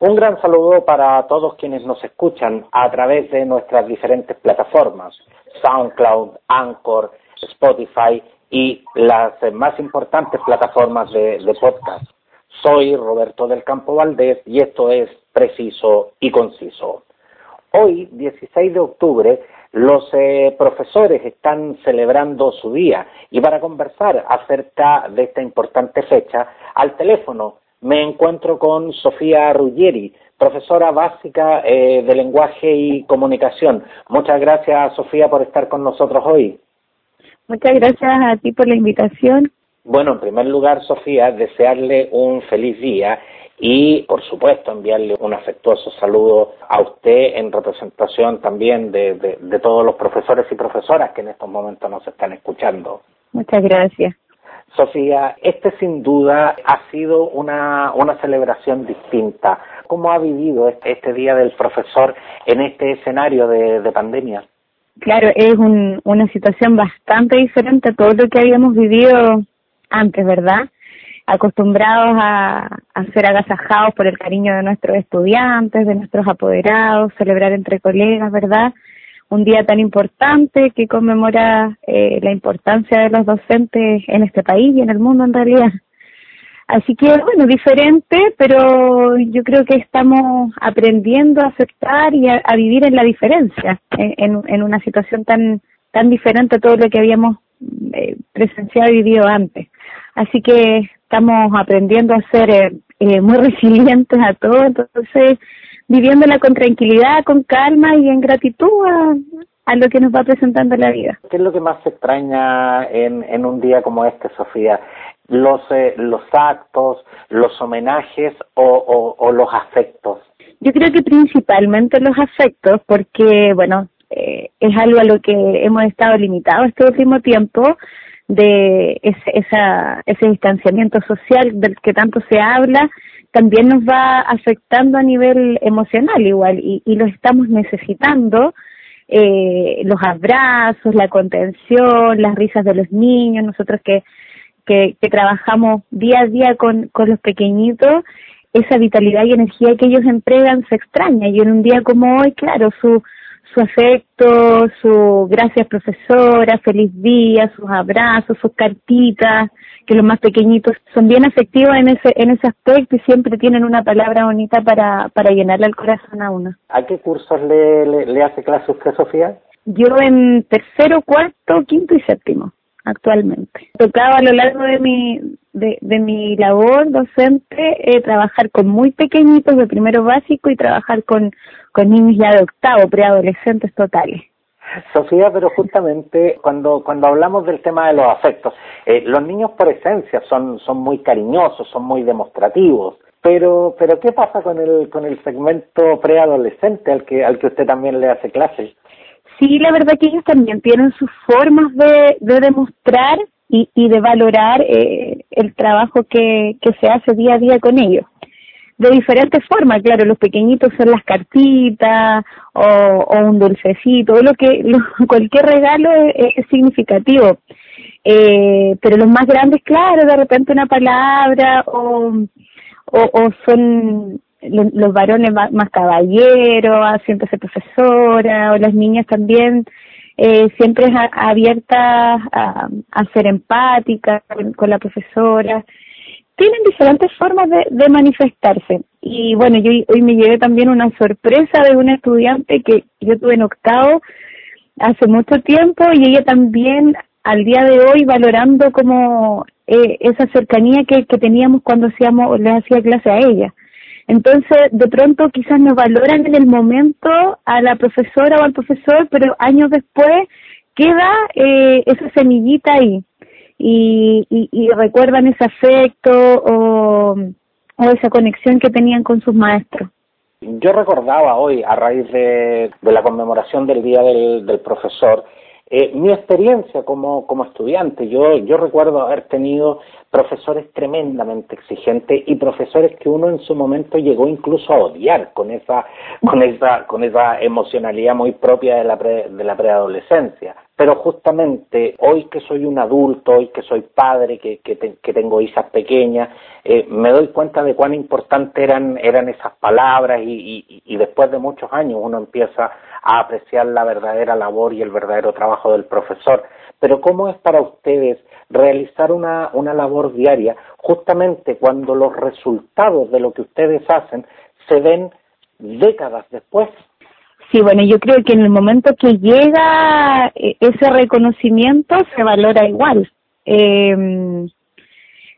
Un gran saludo para todos quienes nos escuchan a través de nuestras diferentes plataformas, SoundCloud, Anchor, Spotify y las más importantes plataformas de, podcast. Soy Roberto del Campo Valdés y esto es Preciso y Conciso. Hoy, 16 de octubre, los eh, profesores están celebrando su día y para conversar acerca de esta importante fecha, al teléfono me encuentro con Sofía Ruggieri, profesora básica eh, de lenguaje y comunicación. Muchas gracias, Sofía, por estar con nosotros hoy. Muchas gracias a ti por la invitación. Bueno, en primer lugar, Sofía, desearle un feliz día y, por supuesto, enviarle un afectuoso saludo a usted en representación también de, de, todos los profesores y profesoras que en estos momentos nos están escuchando. Muchas gracias. Sofía, este sin duda ha sido una, una celebración distinta. ¿Cómo ha vivido este, este Día del Profesor en este escenario de, de pandemia? Claro, es un, una situación bastante diferente a todo lo que habíamos vivido antes, ¿verdad? Acostumbrados a, a ser agasajados por el cariño de nuestros estudiantes, de nuestros apoderados, celebrar entre colegas, ¿verdad? Un día tan importante que conmemora eh, la importancia de los docentes en este país y en el mundo en realidad. Así que, bueno, diferente, pero yo creo que estamos aprendiendo a aceptar y a, vivir en la diferencia, en, en, una situación tan, tan diferente a todo lo que habíamos eh, presenciado y vivido antes. Así que estamos aprendiendo a ser eh, eh, muy resilientes a todo, entonces viviéndola con tranquilidad, con calma y en gratitud a, a lo que nos va presentando la vida. ¿Qué es lo que más se extraña en, en un día como este, Sofía? los, eh, los actos, los homenajes o, o, los afectos? Yo creo que principalmente los afectos, porque, bueno, eh, es algo a lo que hemos estado limitados este último tiempo, de ese, esa, ese distanciamiento social del que tanto se habla, también nos va afectando a nivel emocional igual, y, y lo estamos necesitando, eh, los abrazos, la contención, las risas de los niños, nosotros que que, trabajamos día a día con, con los pequeñitos, esa vitalidad y energía que ellos entregan se extraña. Y en un día como hoy, claro, su, su afecto, su gracias profesora, feliz día, sus abrazos, sus cartitas, que los más pequeñitos son bien afectivos en ese, en ese aspecto y siempre tienen una palabra bonita para, para llenarle el corazón a uno. ¿A qué cursos le, le, le hace clase usted, Sofía? Yo en tercero, cuarto, quinto y séptimo actualmente. Tocaba a lo largo de mi, de, de mi labor docente eh, trabajar con muy pequeñitos de primero básico y trabajar con, con niños ya de octavo, preadolescentes totales. Sofía, pero justamente cuando, cuando hablamos del tema de los afectos, eh, los niños por esencia son, son muy cariñosos, son muy demostrativos, pero, pero ¿qué pasa con el, con el segmento preadolescente al que, al que usted también le hace clases? Sí, la verdad que ellos también tienen sus formas de, de demostrar y, y de valorar eh, el trabajo que, que se hace día a día con ellos. De diferentes formas, claro, los pequeñitos son las cartitas o, o un dulcecito, lo que, cualquier regalo es, significativo. Eh, pero los más grandes, claro, de repente una palabra o, o son los, varones más, caballeros, siempre ser profesora, o las niñas también, eh, siempre es abierta a, a, ser empática con, la profesora. Tienen diferentes formas de, de manifestarse. Y bueno, yo hoy me llevé también una sorpresa de una estudiante que yo tuve en octavo hace mucho tiempo y ella también al día de hoy valorando como eh, esa cercanía que, que teníamos cuando hacíamos, le hacía clase a ella. Entonces, de pronto quizás no valoran en el momento a la profesora o al profesor, pero años después queda eh, esa semillita ahí y, y, y, recuerdan ese afecto o, o esa conexión que tenían con sus maestros. Yo recordaba hoy, a raíz de, la conmemoración del Día del, del Profesor, eh, mi experiencia como, como estudiante, yo, yo recuerdo haber tenido profesores tremendamente exigentes y profesores que uno en su momento llegó incluso a odiar con esa, con esa, con esa emocionalidad muy propia de la, de la preadolescencia. Pero justamente hoy que soy un adulto, hoy que soy padre, que, que, tengo hijas pequeñas, eh, me doy cuenta de cuán importantes eran, eran esas palabras y, y después de muchos años uno empieza a apreciar la verdadera labor y el verdadero trabajo del profesor. Pero ¿cómo es para ustedes realizar una, una labor diaria justamente cuando los resultados de lo que ustedes hacen se ven décadas después? Sí, bueno, yo creo que en el momento que llega eh, ese reconocimiento se valora igual. Eh,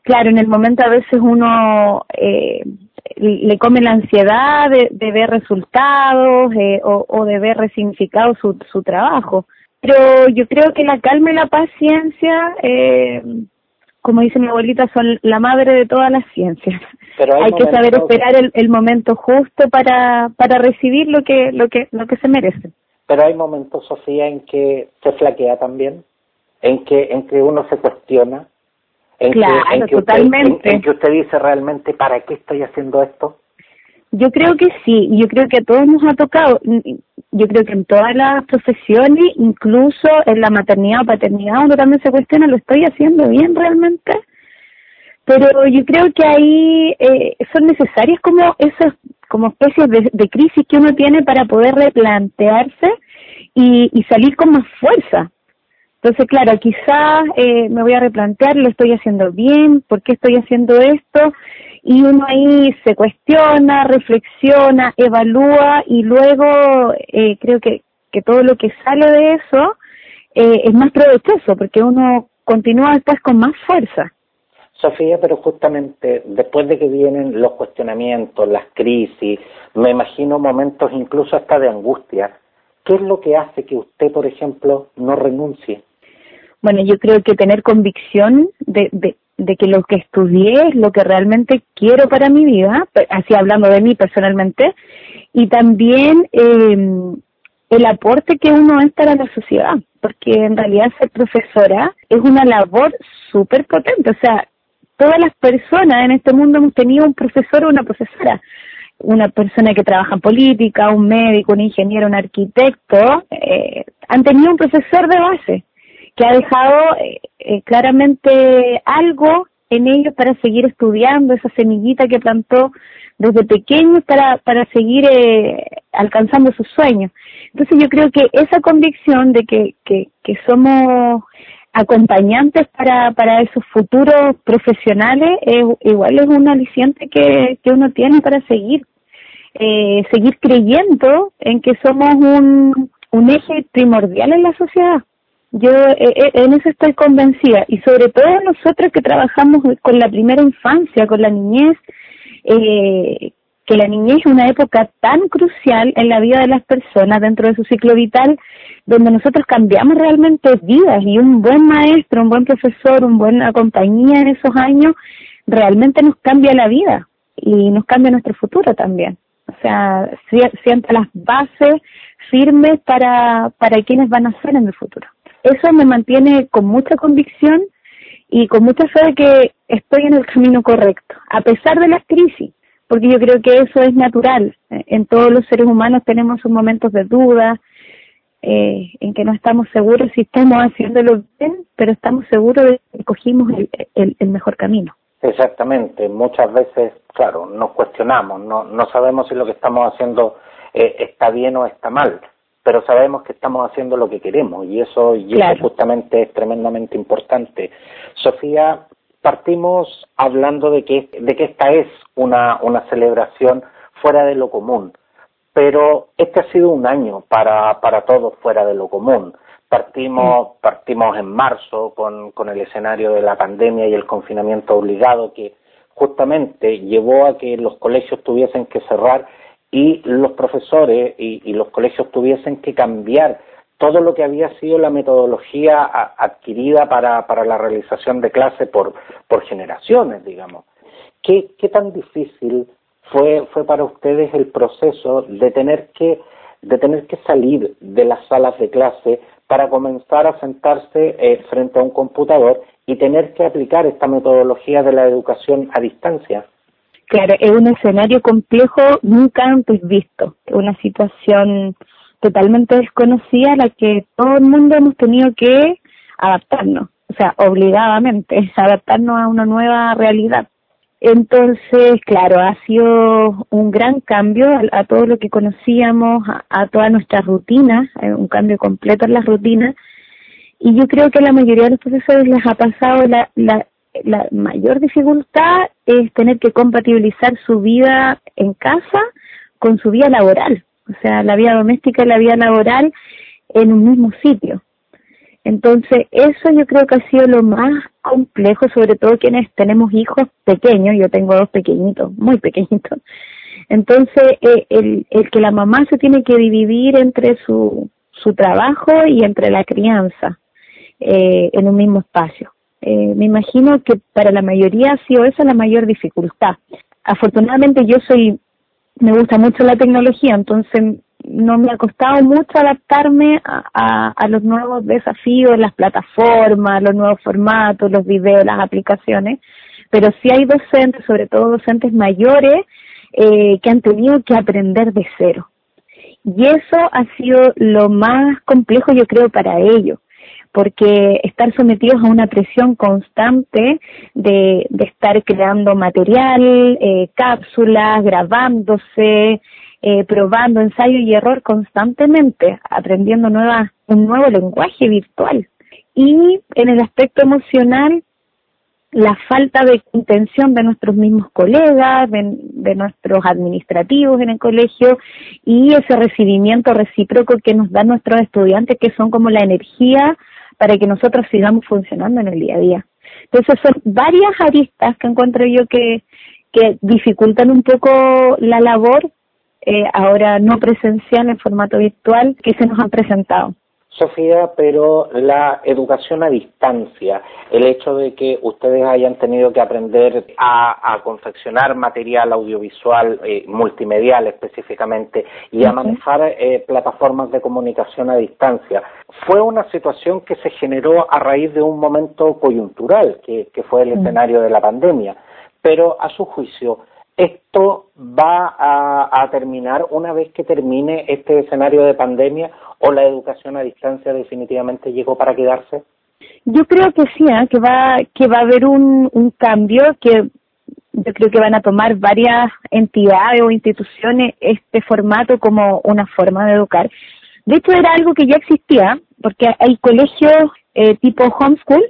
claro, en el momento a veces uno eh, le come la ansiedad de, ver resultados eh, o, o, de ver resignificado su, su trabajo. Pero yo creo que la calma y la paciencia, eh, como dice mi abuelita, son la madre de todas las ciencias. Pero hay, que saber esperar el, el, momento justo para, para recibir lo que, lo, que, lo que se merece. Pero hay momentos, Sofía, en que se flaquea también, en que, en que uno se cuestiona, en claro, que, en que totalmente. Usted, en, que usted dice realmente, ¿para qué estoy haciendo esto? Yo creo que sí, yo creo que a todos nos ha tocado, yo creo que en todas las profesiones, incluso en la maternidad o paternidad, donde también se cuestiona, ¿lo estoy haciendo bien realmente? Pero yo creo que ahí eh, son necesarias como esas como especies de, de crisis que uno tiene para poder replantearse y, y salir con más fuerza, entonces, claro, quizás eh, me voy a replantear, lo estoy haciendo bien, ¿por qué estoy haciendo esto? Y uno ahí se cuestiona, reflexiona, evalúa y luego eh, creo que, que todo lo que sale de eso eh, es más provechoso porque uno continúa después con más fuerza. Sofía, pero justamente después de que vienen los cuestionamientos, las crisis, me imagino momentos incluso hasta de angustia, ¿qué es lo que hace que usted, por ejemplo, no renuncie? bueno, yo creo que tener convicción de, de, de que lo que estudié es lo que realmente quiero para mi vida, así hablando de mí personalmente, y también eh, el aporte que uno es para la sociedad, porque en realidad ser profesora es una labor súper potente, o sea, todas las personas en este mundo hemos tenido un profesor o una profesora, una persona que trabaja en política, un médico, un ingeniero, un arquitecto, eh, han tenido un profesor de base que ha dejado eh, eh, claramente algo en ellos para seguir estudiando, esa semillita que plantó desde pequeños para, para seguir eh, alcanzando sus sueños. Entonces yo creo que esa convicción de que, que, que somos acompañantes para, para esos futuros profesionales es, igual es un aliciente que, que uno tiene para seguir, eh, seguir creyendo en que somos un, un eje primordial en la sociedad. Yo eh, eh, en eso estoy convencida. Y sobre todo nosotros que trabajamos con la primera infancia, con la niñez, eh, que la niñez es una época tan crucial en la vida de las personas dentro de su ciclo vital, donde nosotros cambiamos realmente vidas. Y un buen maestro, un buen profesor, una buena compañía en esos años realmente nos cambia la vida y nos cambia nuestro futuro también. O sea, sienta las bases firmes para, para quienes van a ser en el futuro eso me mantiene con mucha convicción y con mucha fe de que estoy en el camino correcto, a pesar de las crisis, porque yo creo que eso es natural. En todos los seres humanos tenemos sus momentos de duda, eh, en que no estamos seguros si estamos haciéndolo bien, pero estamos seguros de que cogimos el, mejor camino. Exactamente, muchas veces, claro, nos cuestionamos, no, no sabemos si lo que estamos haciendo eh, está bien o está mal pero sabemos que estamos haciendo lo que queremos y eso, y eso justamente es tremendamente importante. Sofía, partimos hablando de que, de que esta es una, una celebración fuera de lo común, pero este ha sido un año para, para todos fuera de lo común. Partimos, partimos en marzo con, con el escenario de la pandemia y el confinamiento obligado que justamente llevó a que los colegios tuviesen que cerrar y los profesores y, y, los colegios tuviesen que cambiar todo lo que había sido la metodología adquirida para, la realización de clase por, por generaciones, digamos. ¿Qué, ¿Qué tan difícil fue, fue para ustedes el proceso de tener que de tener que salir de las salas de clase para comenzar a sentarse eh, frente a un computador y tener que aplicar esta metodología de la educación a distancia. Claro, es un escenario complejo nunca antes visto, una situación totalmente desconocida a la que todo el mundo hemos tenido que adaptarnos, o sea, obligadamente, adaptarnos a una nueva realidad. Entonces, claro, ha sido un gran cambio a, todo lo que conocíamos, a, toda nuestra rutina, eh, un cambio completo en las rutinas. Y yo creo que a la mayoría de los profesores les ha pasado la, la, la mayor dificultad es tener que compatibilizar su vida en casa con su vida laboral, o sea, la vida doméstica y la vida laboral en un mismo sitio. Entonces, eso yo creo que ha sido lo más complejo, sobre todo quienes tenemos hijos pequeños, yo tengo dos pequeñitos, muy pequeñitos. Entonces, eh, el, que la mamá se tiene que dividir entre su, su trabajo y entre la crianza eh, en un mismo espacio. Eh, me imagino que para la mayoría ha sido esa la mayor dificultad. Afortunadamente yo soy, me gusta mucho la tecnología, entonces no me ha costado mucho adaptarme a, los nuevos desafíos, las plataformas, los nuevos formatos, los videos, las aplicaciones, pero sí hay docentes, sobre todo docentes mayores, eh, que han tenido que aprender de cero. Y eso ha sido lo más complejo, yo creo, para ellos, porque estar sometidos a una presión constante de, de estar creando material, eh, cápsulas, grabándose, eh, probando ensayo y error constantemente, aprendiendo nuevas, un nuevo lenguaje virtual. Y en el aspecto emocional, la falta de intención de nuestros mismos colegas, de, de, nuestros administrativos en el colegio y ese recibimiento recíproco que nos dan nuestros estudiantes, que son como la energía para que nosotros sigamos funcionando en el día a día. Entonces son varias aristas que encuentro yo que, que dificultan un poco la labor eh, ahora no presencial en formato virtual que se nos han presentado. Sofía, pero la educación a distancia, el hecho de que ustedes hayan tenido que aprender a, confeccionar material audiovisual eh, multimedial específicamente y a manejar eh, plataformas de comunicación a distancia, fue una situación que se generó a raíz de un momento coyuntural, que, fue el escenario de la pandemia. Pero a su juicio, ¿esto va a, terminar una vez que termine este escenario de pandemia o la educación a distancia definitivamente llegó para quedarse? Yo creo que sí, ¿eh? que va que va a haber un, un cambio que yo creo que van a tomar varias entidades o instituciones este formato como una forma de educar. De hecho, era algo que ya existía, porque hay colegios eh, tipo homeschool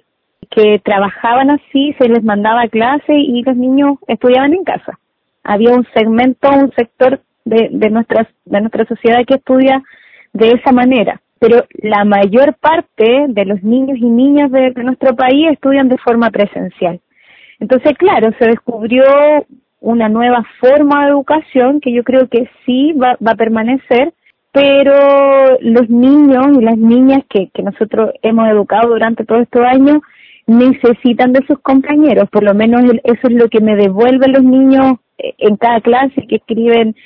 que trabajaban así, se les mandaba clase y los niños estudiaban en casa había un segmento, un sector de, de, nuestra, de nuestra sociedad que estudia de esa manera. Pero la mayor parte de los niños y niñas de, nuestro país estudian de forma presencial. Entonces, claro, se descubrió una nueva forma de educación que yo creo que sí va, va a permanecer, pero los niños y las niñas que, que nosotros hemos educado durante todos estos años necesitan de sus compañeros, por lo menos eso es lo que me devuelven los niños en cada clase que escriben,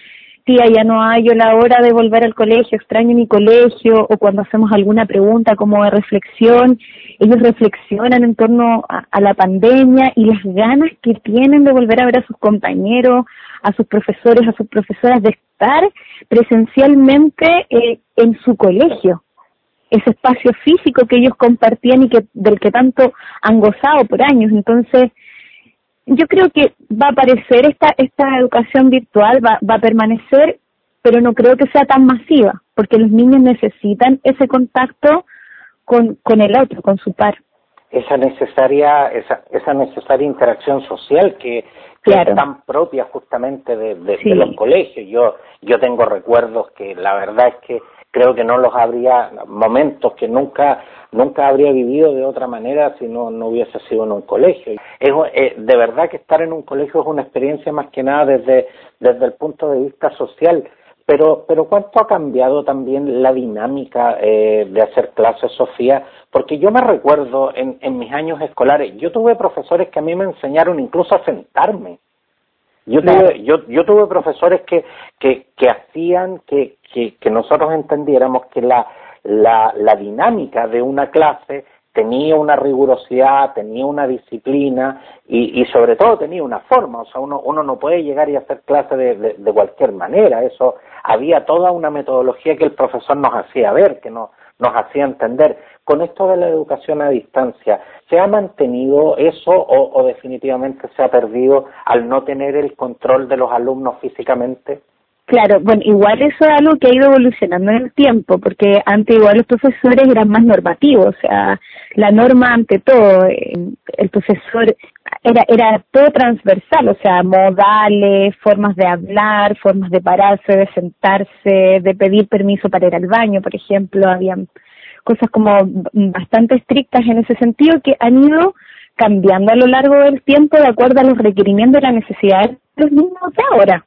tía, ya no hay yo la hora de volver al colegio, extraño mi colegio, o cuando hacemos alguna pregunta como de reflexión, ellos reflexionan en torno a, la pandemia y las ganas que tienen de volver a ver a sus compañeros, a sus profesores, a sus profesoras, de estar presencialmente eh, en su colegio ese espacio físico que ellos compartían y que del que tanto han gozado por años. Entonces, yo creo que va a aparecer esta, esta educación virtual, va, va a permanecer, pero no creo que sea tan masiva, porque los niños necesitan ese contacto con, con el otro, con su par. Esa necesaria, esa, esa necesaria interacción social que, es tan propia justamente de, de, de, los colegios. Yo, yo tengo recuerdos que la verdad es que creo que no los habría, momentos que nunca nunca habría vivido de otra manera si no, no hubiese sido en un colegio. Es, eh, de verdad que estar en un colegio es una experiencia más que nada desde, desde el punto de vista social, pero, pero ¿cuánto ha cambiado también la dinámica eh, de hacer clases, Sofía? Porque yo me recuerdo en, en mis años escolares, yo tuve profesores que a mí me enseñaron incluso a sentarme Yo tuve, yo, yo tuve profesores que, que, que hacían que, que, que nosotros entendiéramos que la, la, la dinámica de una clase tenía una rigurosidad, tenía una disciplina y, y, sobre todo tenía una forma. O sea, uno, uno no puede llegar y hacer clase de, de, de, cualquier manera. Eso había toda una metodología que el profesor nos hacía ver, que nos, nos hacía entender. Con esto de la educación a distancia, ¿se ha mantenido eso o, o definitivamente se ha perdido al no tener el control de los alumnos físicamente? Claro, bueno, igual eso es algo que ha ido evolucionando en el tiempo, porque antes igual los profesores eran más normativos, o sea, la norma ante todo, eh, el profesor era, era todo transversal, o sea, modales, formas de hablar, formas de pararse, de sentarse, de pedir permiso para ir al baño, por ejemplo, habían cosas como bastante estrictas en ese sentido que han ido cambiando a lo largo del tiempo de acuerdo a los requerimientos y las necesidades de los niños de ahora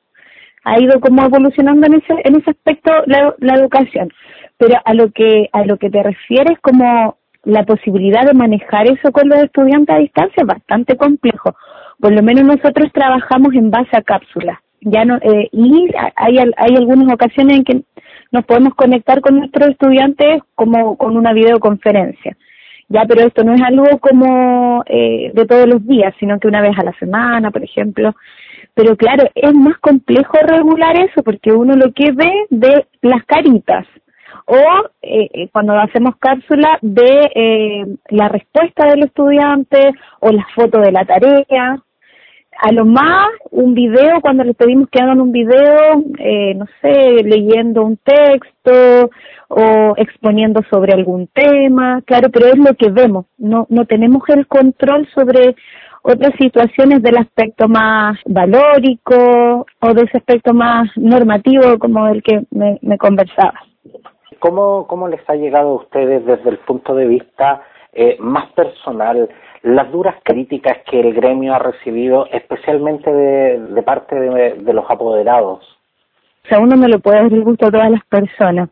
ha ido como evolucionando en ese en ese aspecto la, la educación. Pero a lo que a lo que te refieres como la posibilidad de manejar eso con los estudiantes a distancia es bastante complejo. Por lo menos nosotros trabajamos en base a cápsulas. Ya no eh, y hay hay algunas ocasiones en que nos podemos conectar con nuestros estudiantes como con una videoconferencia. Ya pero esto no es algo como eh, de todos los días sino que una vez a la semana por ejemplo pero claro, es más complejo regular eso porque uno lo que ve de las caritas. O eh, eh, cuando hacemos cápsula de eh, la respuesta del estudiante o la foto de la tarea. A lo más un video, cuando les pedimos que hagan un video, eh, no sé, leyendo un texto o exponiendo sobre algún tema, claro, pero es lo que vemos, no, no tenemos el control sobre otras situaciones del aspecto más valórico o de ese aspecto más normativo como el que me, conversaba. ¿Cómo, ¿Cómo les ha llegado a ustedes desde el punto de vista eh, más personal las duras críticas que el gremio ha recibido, especialmente de, parte de los apoderados? O sea, uno no le puede dar el gusto a todas las personas.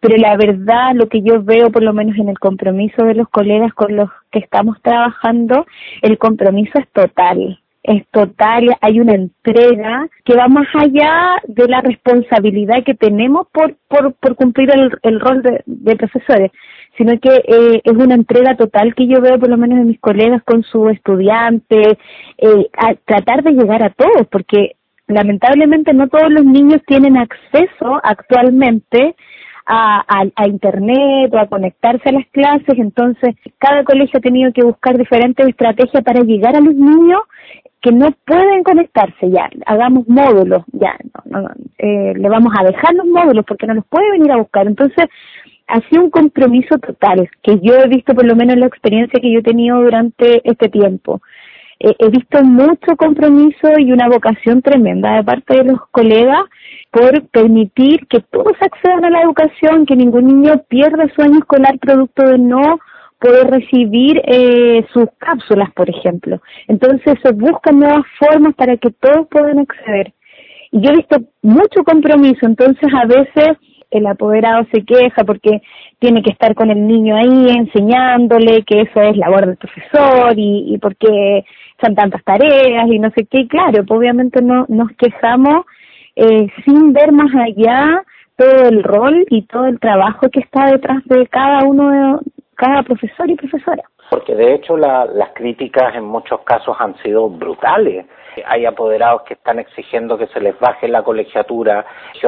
Pero la verdad lo que yo veo por lo menos en el compromiso de los colegas con los que estamos trabajando, el compromiso es total, es total, hay una entrega que va más allá de la responsabilidad que tenemos por, por, cumplir el, el rol de, de profesores, sino que eh, es una entrega total que yo veo por lo menos en mis colegas con sus estudiantes, eh, a tratar de llegar a todos, porque lamentablemente no todos los niños tienen acceso actualmente a, internet o a conectarse a las clases, entonces cada colegio ha tenido que buscar diferentes estrategias para llegar a los niños que no pueden conectarse ya, hagamos módulos, ya, no, no, eh, le vamos a dejar los módulos porque no los puede venir a buscar, entonces ha sido un compromiso total que yo he visto por lo menos en la experiencia que yo he tenido durante este tiempo. Eh, he visto mucho compromiso y una vocación tremenda de parte de los colegas por permitir que todos accedan a la educación, que ningún niño pierda su año escolar producto de no poder recibir eh, sus cápsulas, por ejemplo. Entonces se buscan nuevas formas para que todos puedan acceder. Y yo he visto mucho compromiso, entonces a veces el apoderado se queja porque tiene que estar con el niño ahí enseñándole que eso es labor del profesor y, y porque son tantas tareas y no sé qué. Claro, pues obviamente no nos quejamos eh, sin ver más allá todo el rol y todo el trabajo que está detrás de cada uno de cada profesor y profesora. Porque de hecho la, las críticas en muchos casos han sido brutales. Hay apoderados que están exigiendo que se les baje la colegiatura,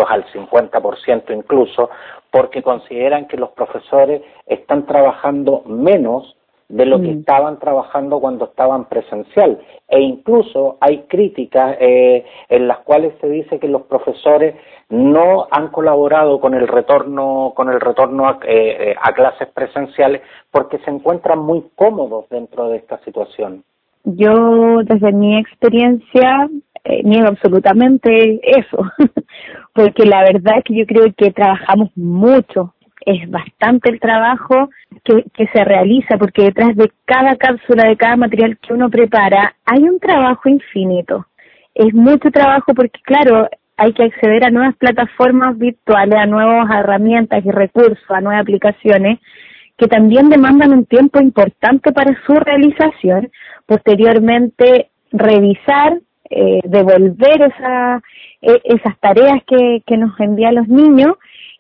al 50% incluso, porque consideran que los profesores están trabajando menos de lo que mm. estaban trabajando cuando estaban presencial e incluso hay críticas eh, en las cuales se dice que los profesores no han colaborado con el retorno con el retorno a, eh, a clases presenciales porque se encuentran muy cómodos dentro de esta situación yo desde mi experiencia eh, niego absolutamente eso porque la verdad es que yo creo que trabajamos mucho es bastante el trabajo que, que se realiza, porque detrás de cada cápsula, de cada material que uno prepara, hay un trabajo infinito. Es mucho trabajo porque, claro, hay que acceder a nuevas plataformas virtuales, a nuevas herramientas y recursos, a nuevas aplicaciones, que también demandan un tiempo importante para su realización. Posteriormente, revisar eh, devolver esa, e, esas tareas que, que nos envían los niños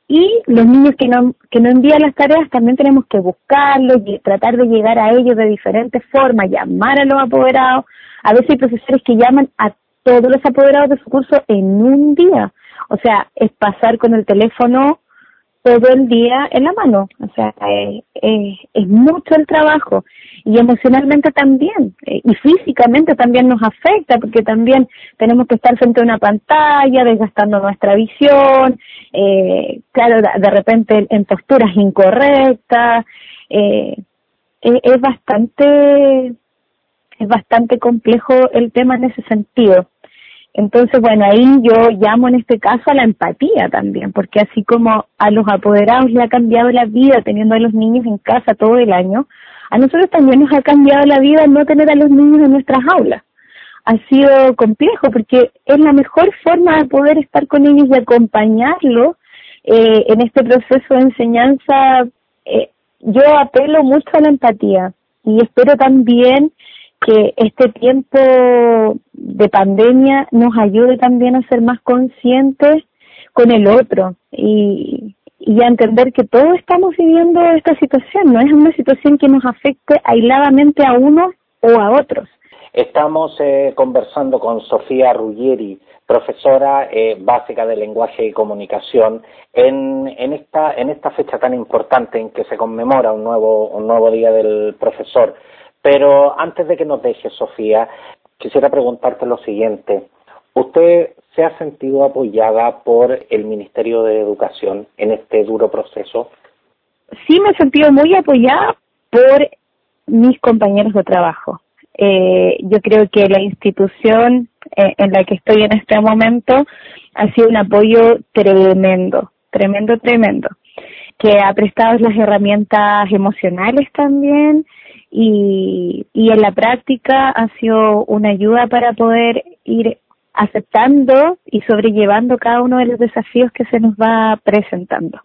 y los niños que no, que no envían las tareas también tenemos que buscarlos y tratar de llegar a ellos de diferentes formas, llamar a los apoderados. A veces hay profesores que llaman a todos los apoderados de su curso en un día. O sea, es pasar con el teléfono todo el día en la mano. O sea, es, es, mucho el trabajo y emocionalmente también eh, y físicamente también nos afecta porque también tenemos que estar frente a una pantalla desgastando nuestra visión, eh, claro, de repente en posturas incorrectas. Eh, es bastante es bastante complejo el tema en ese sentido. Entonces, bueno, ahí yo llamo en este caso a la empatía también, porque así como a los apoderados le ha cambiado la vida teniendo a los niños en casa todo el año, a nosotros también nos ha cambiado la vida no tener a los niños en nuestras aulas. Ha sido complejo porque es la mejor forma de poder estar con ellos y acompañarlos eh, en este proceso de enseñanza. Eh, yo apelo mucho a la empatía y espero también que este tiempo de pandemia nos ayude también a ser más conscientes con el otro y, y a entender que todos estamos viviendo esta situación, no es una situación que nos afecte aisladamente a unos o a otros. Estamos eh, conversando con Sofía Ruggieri, profesora eh, básica de lenguaje y comunicación, en, en, esta, en esta fecha tan importante en que se conmemora un nuevo, un nuevo Día del Profesor. Pero antes de que nos deje, Sofía, quisiera preguntarte lo siguiente. ¿Usted se ha sentido apoyada por el Ministerio de Educación en este duro proceso? Sí, me he sentido muy apoyada por mis compañeros de trabajo. Eh, yo creo que la institución eh, en la que estoy en este momento ha sido un apoyo tremendo, tremendo, tremendo, que ha prestado las herramientas emocionales también, y, y en la práctica ha sido una ayuda para poder ir aceptando y sobrellevando cada uno de los desafíos que se nos va presentando.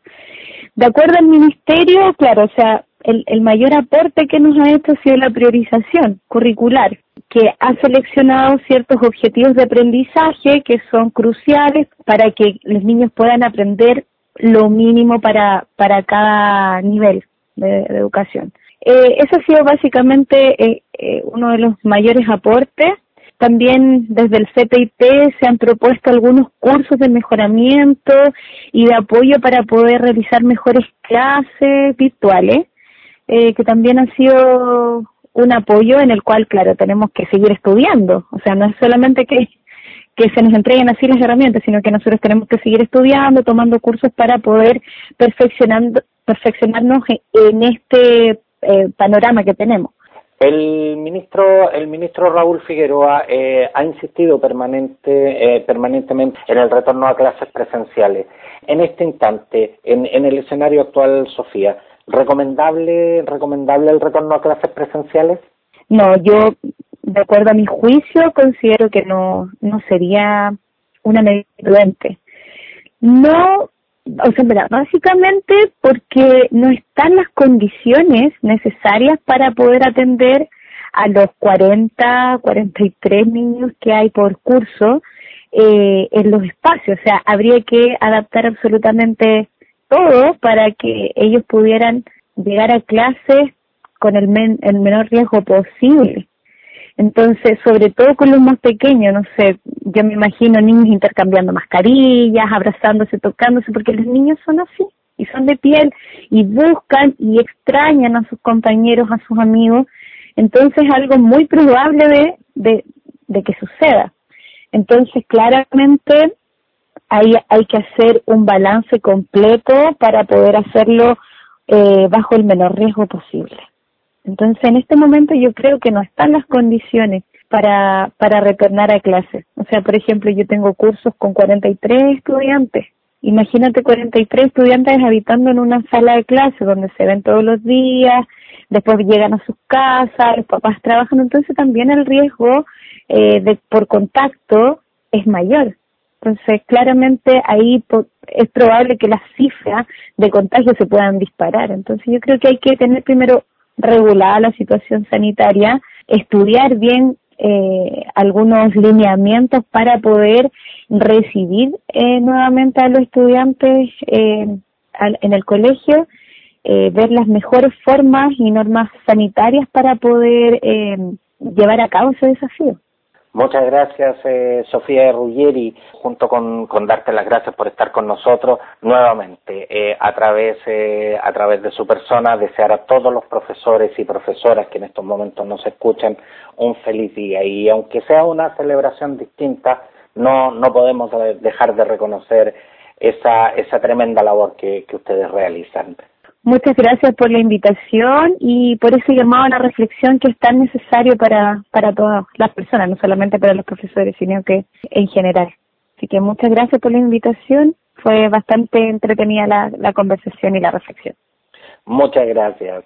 De acuerdo al ministerio, claro, o sea, el, mayor aporte que nos ha hecho ha sido la priorización curricular, que ha seleccionado ciertos objetivos de aprendizaje que son cruciales para que los niños puedan aprender lo mínimo para, para cada nivel de educación. Eh, eso ha sido básicamente eh, eh, uno de los mayores aportes. También desde el CPIP se han propuesto algunos cursos de mejoramiento y de apoyo para poder realizar mejores clases virtuales, eh, que también han sido un apoyo en el cual, claro, tenemos que seguir estudiando. O sea, no es solamente que, que se nos entreguen así las herramientas, sino que nosotros tenemos que seguir estudiando, tomando cursos para poder perfeccionando, perfeccionarnos en este eh, panorama que tenemos. El ministro, el ministro Raúl Figueroa eh, ha insistido permanente, eh, permanentemente en el retorno a clases presenciales. En este instante, en, en el escenario actual, Sofía, ¿recomendable, ¿recomendable el retorno a clases presenciales? No, yo, de acuerdo a mi juicio, considero que no, no sería una medida prudente. No o sea, básicamente porque no están las condiciones necesarias para poder atender a los 40, 43 niños que hay por curso eh, en los espacios. O sea, habría que adaptar absolutamente todo para que ellos pudieran llegar a clases con el, el menor riesgo posible. Entonces, sobre todo con los más pequeños, no sé, yo me imagino niños intercambiando mascarillas, abrazándose, tocándose, porque los niños son así y son de piel y buscan y extrañan a sus compañeros, a sus amigos. Entonces, algo muy probable de, de, que suceda. Entonces, claramente, hay, hay que hacer un balance completo para poder hacerlo eh, bajo el menor riesgo posible. Entonces, en este momento yo creo que no están las condiciones para, para retornar a clases. O sea, por ejemplo, yo tengo cursos con 43 estudiantes. Imagínate 43 estudiantes habitando en una sala de clase donde se ven todos los días, después llegan a sus casas, los papás trabajan, entonces también el riesgo eh, de, por contacto es mayor. Entonces, claramente ahí es probable que las cifras de contagio se puedan disparar. Entonces, yo creo que hay que tener primero regulada la situación sanitaria, estudiar bien eh, algunos lineamientos para poder recibir eh, nuevamente a los estudiantes eh, en el colegio, eh, ver las mejores formas y normas sanitarias para poder eh, llevar a cabo ese desafío. Muchas gracias, eh, Sofía Ruggeri, junto con, con, darte las gracias por estar con nosotros nuevamente. Eh, a, través, eh, a través de su persona, desear a todos los profesores y profesoras que en estos momentos nos escuchan un feliz día. Y aunque sea una celebración distinta, no, no podemos dejar de reconocer esa, esa tremenda labor que, que ustedes realizan. Muchas gracias por la invitación y por ese llamado a la reflexión que es tan necesario para, para todas las personas, no solamente para los profesores, sino que en general. Así que muchas gracias por la invitación. Fue bastante entretenida la, la conversación y la reflexión. Muchas gracias.